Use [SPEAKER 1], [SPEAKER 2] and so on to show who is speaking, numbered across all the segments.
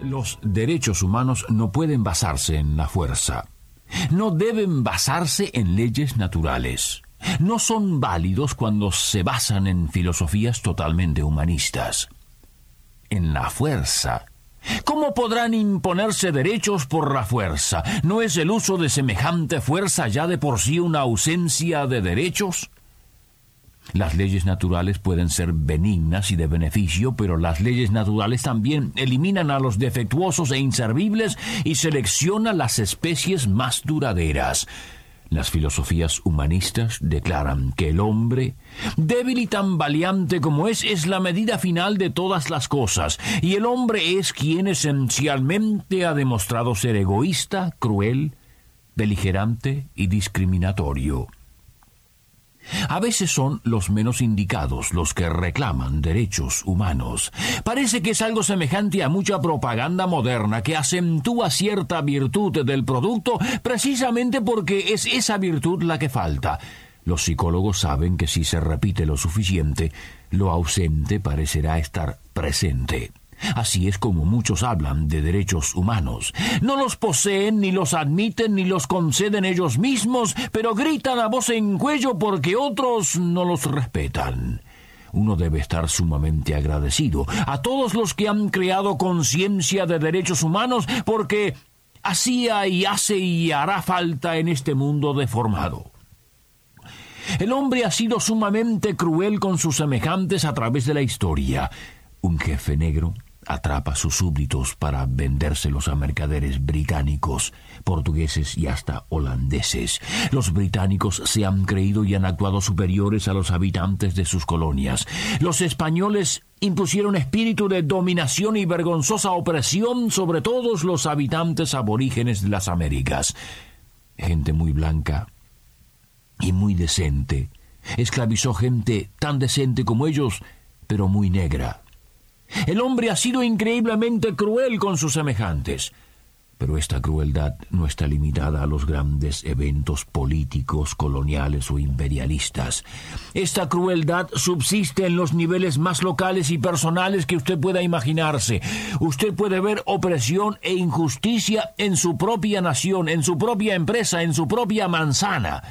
[SPEAKER 1] Los derechos humanos no pueden basarse en la fuerza. No deben basarse en leyes naturales. No son válidos cuando se basan en filosofías totalmente humanistas. En la fuerza. ¿Cómo podrán imponerse derechos por la fuerza? ¿No es el uso de semejante fuerza ya de por sí una ausencia de derechos? Las leyes naturales pueden ser benignas y de beneficio, pero las leyes naturales también eliminan a los defectuosos e inservibles y seleccionan las especies más duraderas. Las filosofías humanistas declaran que el hombre, débil y tan valiente como es, es la medida final de todas las cosas, y el hombre es quien esencialmente ha demostrado ser egoísta, cruel, beligerante y discriminatorio. A veces son los menos indicados los que reclaman derechos humanos. Parece que es algo semejante a mucha propaganda moderna que acentúa cierta virtud del producto precisamente porque es esa virtud la que falta. Los psicólogos saben que si se repite lo suficiente, lo ausente parecerá estar presente. Así es como muchos hablan de derechos humanos. No los poseen, ni los admiten, ni los conceden ellos mismos, pero gritan a voz en cuello porque otros no los respetan. Uno debe estar sumamente agradecido a todos los que han creado conciencia de derechos humanos porque hacía y hace y hará falta en este mundo deformado. El hombre ha sido sumamente cruel con sus semejantes a través de la historia. Un jefe negro, atrapa a sus súbditos para vendérselos a mercaderes británicos, portugueses y hasta holandeses. Los británicos se han creído y han actuado superiores a los habitantes de sus colonias. Los españoles impusieron espíritu de dominación y vergonzosa opresión sobre todos los habitantes aborígenes de las Américas. Gente muy blanca y muy decente esclavizó gente tan decente como ellos, pero muy negra el hombre ha sido increíblemente cruel con sus semejantes. Pero esta crueldad no está limitada a los grandes eventos políticos, coloniales o imperialistas. Esta crueldad subsiste en los niveles más locales y personales que usted pueda imaginarse. Usted puede ver opresión e injusticia en su propia nación, en su propia empresa, en su propia manzana.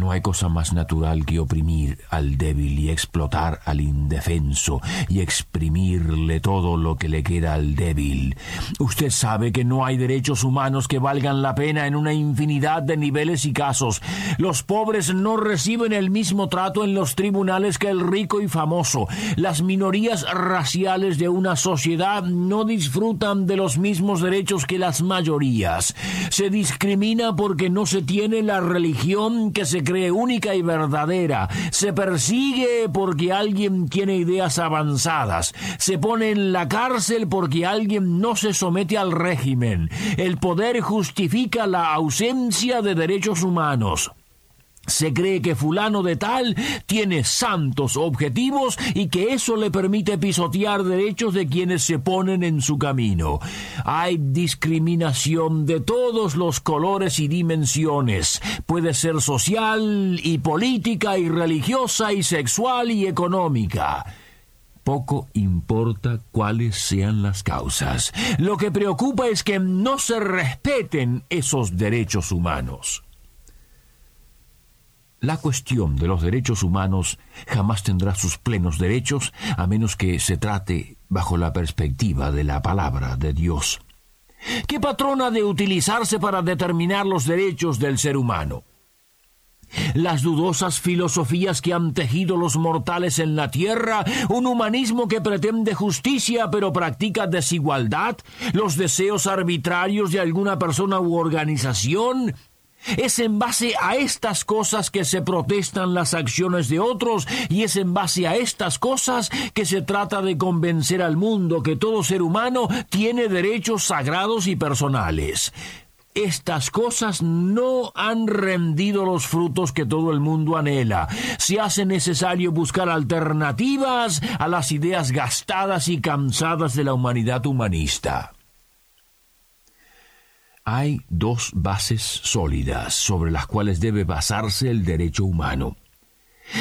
[SPEAKER 1] No hay cosa más natural que oprimir al débil y explotar al indefenso y exprimirle todo lo que le queda al débil. Usted sabe que no hay derechos humanos que valgan la pena en una infinidad de niveles y casos. Los pobres no reciben el mismo trato en los tribunales que el rico y famoso. Las minorías raciales de una sociedad no disfrutan de los mismos derechos que las mayorías. Se discrimina porque no se tiene la religión que se única y verdadera, se persigue porque alguien tiene ideas avanzadas, se pone en la cárcel porque alguien no se somete al régimen. El poder justifica la ausencia de derechos humanos. Se cree que fulano de tal tiene santos objetivos y que eso le permite pisotear derechos de quienes se ponen en su camino. Hay discriminación de todos los colores y dimensiones. Puede ser social y política y religiosa y sexual y económica. Poco importa cuáles sean las causas. Lo que preocupa es que no se respeten esos derechos humanos. La cuestión de los derechos humanos jamás tendrá sus plenos derechos a menos que se trate bajo la perspectiva de la palabra de Dios. ¿Qué patrona de utilizarse para determinar los derechos del ser humano? las dudosas filosofías que han tejido los mortales en la tierra, un humanismo que pretende justicia pero practica desigualdad, los deseos arbitrarios de alguna persona u organización,
[SPEAKER 2] Es en base a estas cosas que se protestan las acciones de otros y es en base a estas cosas que se trata de convencer al mundo que todo ser humano tiene derechos sagrados y personales. Estas cosas no han rendido los frutos que todo el mundo anhela. Se hace necesario buscar alternativas a las ideas gastadas y cansadas de la humanidad humanista hay dos bases sólidas sobre las cuales debe basarse el derecho humano.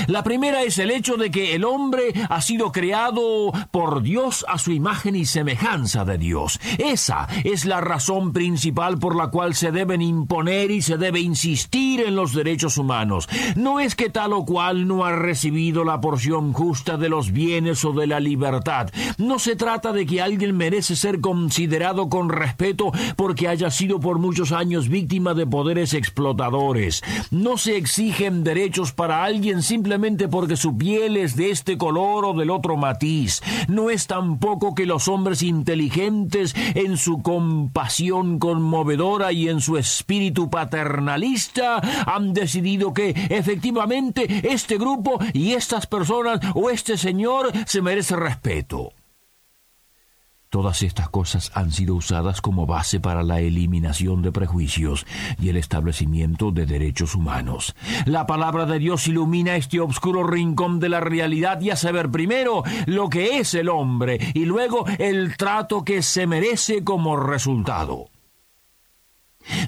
[SPEAKER 2] La primera es el hecho de que el hombre ha sido creado por Dios a su imagen y semejanza de Dios. Esa es la razón principal por la cual se deben imponer y se debe insistir en los derechos humanos. No es que tal o cual no ha recibido la porción justa de los bienes o de la libertad. No se trata de que alguien merece ser considerado con respeto porque haya sido por muchos años víctima de poderes explotadores. No se exigen derechos para alguien sin simplemente porque su piel es de este color o del otro matiz. No es tampoco que los hombres inteligentes, en su compasión conmovedora y en su espíritu paternalista, han decidido que efectivamente este grupo y estas personas o este señor se merece respeto. Todas estas cosas han sido usadas como base para la eliminación de prejuicios y el establecimiento de derechos humanos. La palabra de Dios ilumina este oscuro rincón de la realidad y hace ver primero lo que es el hombre y luego el trato que se merece como resultado.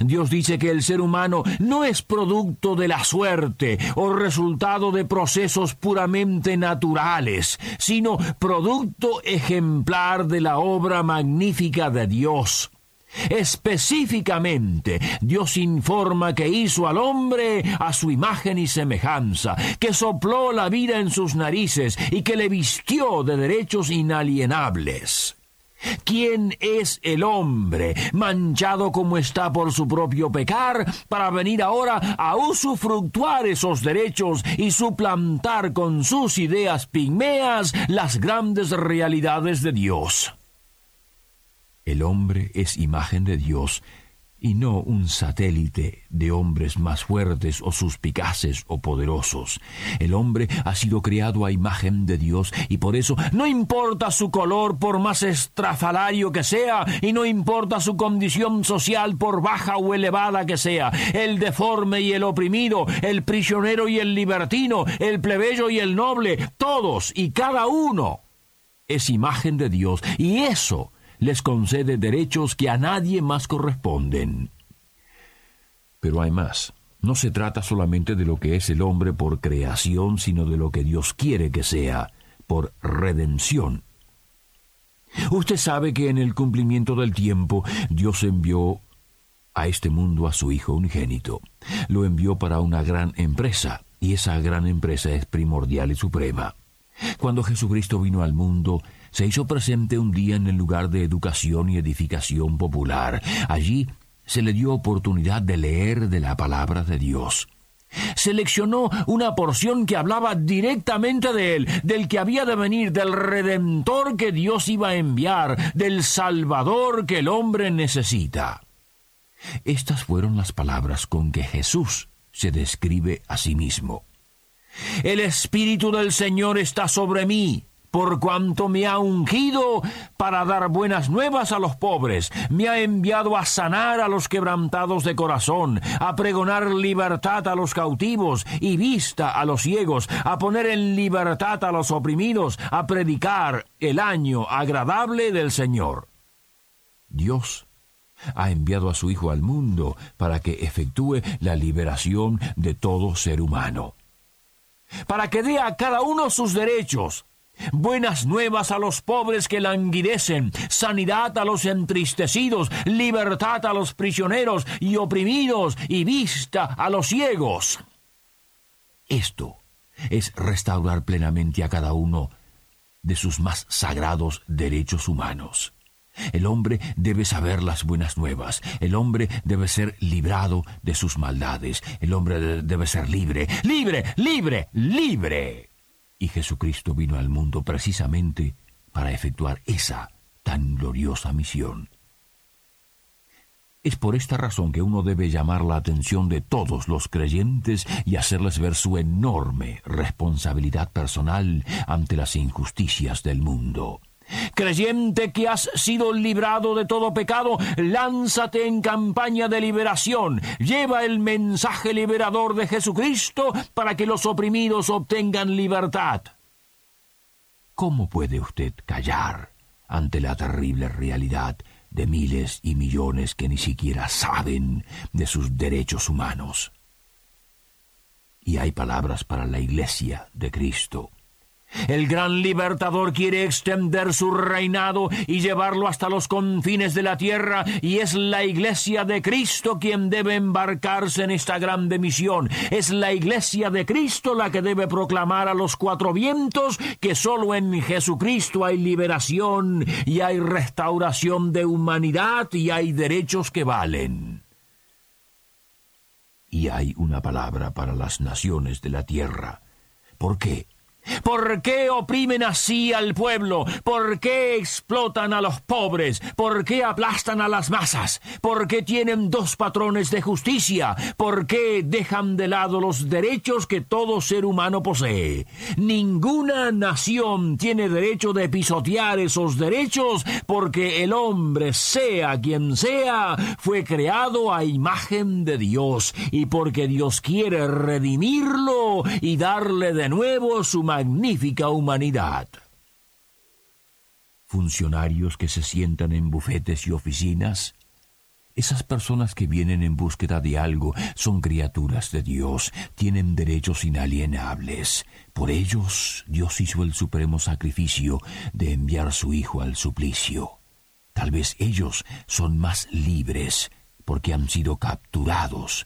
[SPEAKER 2] Dios dice que el ser humano no es producto de la suerte o resultado de procesos puramente naturales, sino producto ejemplar de la obra magnífica de Dios. Específicamente, Dios informa que hizo al hombre a su imagen y semejanza, que sopló la vida en sus narices y que le vistió de derechos inalienables. ¿Quién es el hombre, manchado como está por su propio pecar, para venir ahora a usufructuar esos derechos y suplantar con sus ideas pigmeas las grandes realidades de Dios? El hombre es imagen de Dios y no un satélite de hombres más fuertes o suspicaces o poderosos. El hombre ha sido creado a imagen de Dios y por eso no importa su color por más estrafalario que sea y no importa su condición social por baja o elevada que sea, el deforme y el oprimido, el prisionero y el libertino, el plebeyo y el noble, todos y cada uno es imagen de Dios y eso les concede derechos que a nadie más corresponden. Pero hay más. No se trata solamente de lo que es el hombre por creación, sino de lo que Dios quiere que sea, por redención. Usted sabe que en el cumplimiento del tiempo Dios envió a este mundo a su Hijo unigénito. Lo envió para una gran empresa, y esa gran empresa es primordial y suprema. Cuando Jesucristo vino al mundo, se hizo presente un día en el lugar de educación y edificación popular. Allí se le dio oportunidad de leer de la palabra de Dios. Seleccionó una porción que hablaba directamente de él, del que había de venir, del redentor que Dios iba a enviar, del Salvador que el hombre necesita. Estas fueron las palabras con que Jesús se describe a sí mismo. El Espíritu del Señor está sobre mí por cuanto me ha ungido para dar buenas nuevas a los pobres, me ha enviado a sanar a los quebrantados de corazón, a pregonar libertad a los cautivos y vista a los ciegos, a poner en libertad a los oprimidos, a predicar el año agradable del Señor. Dios ha enviado a su Hijo al mundo para que efectúe la liberación de todo ser humano, para que dé a cada uno sus derechos, buenas nuevas a los pobres que languidecen, sanidad a los entristecidos, libertad a los prisioneros y oprimidos y vista a los ciegos. Esto es restaurar plenamente a cada uno de sus más sagrados derechos humanos. El hombre debe saber las buenas nuevas, el hombre debe ser librado de sus maldades, el hombre debe ser libre, libre, libre, libre. Y Jesucristo vino al mundo precisamente para efectuar esa tan gloriosa misión. Es por esta razón que uno debe llamar la atención de todos los creyentes y hacerles ver su enorme responsabilidad personal ante las injusticias del mundo. Creyente que has sido librado de todo pecado, lánzate en campaña de liberación. Lleva el mensaje liberador de Jesucristo para que los oprimidos obtengan libertad. ¿Cómo puede usted callar ante la terrible realidad de miles y millones que ni siquiera saben de sus derechos humanos? Y hay palabras para la Iglesia de Cristo el gran libertador quiere extender su reinado y llevarlo hasta los confines de la tierra, y es la iglesia de Cristo quien debe embarcarse en esta grande misión. Es la iglesia de Cristo la que debe proclamar a los cuatro vientos que sólo en Jesucristo hay liberación y hay restauración de humanidad y hay derechos que valen. Y hay una palabra para las naciones de la tierra. ¿Por qué? ¿Por qué oprimen así al pueblo? ¿Por qué explotan a los pobres? ¿Por qué aplastan a las masas? ¿Por qué tienen dos patrones de justicia? ¿Por qué dejan de lado los derechos que todo ser humano posee? Ninguna nación tiene derecho de pisotear esos derechos porque el hombre, sea quien sea, fue creado a imagen de Dios y porque Dios quiere redimirlo y darle de nuevo su magnífica humanidad. Funcionarios que se sientan en bufetes y oficinas, esas personas que vienen en búsqueda de algo son criaturas de Dios, tienen derechos inalienables. Por ellos Dios hizo el supremo sacrificio de enviar su Hijo al suplicio. Tal vez ellos son más libres porque han sido capturados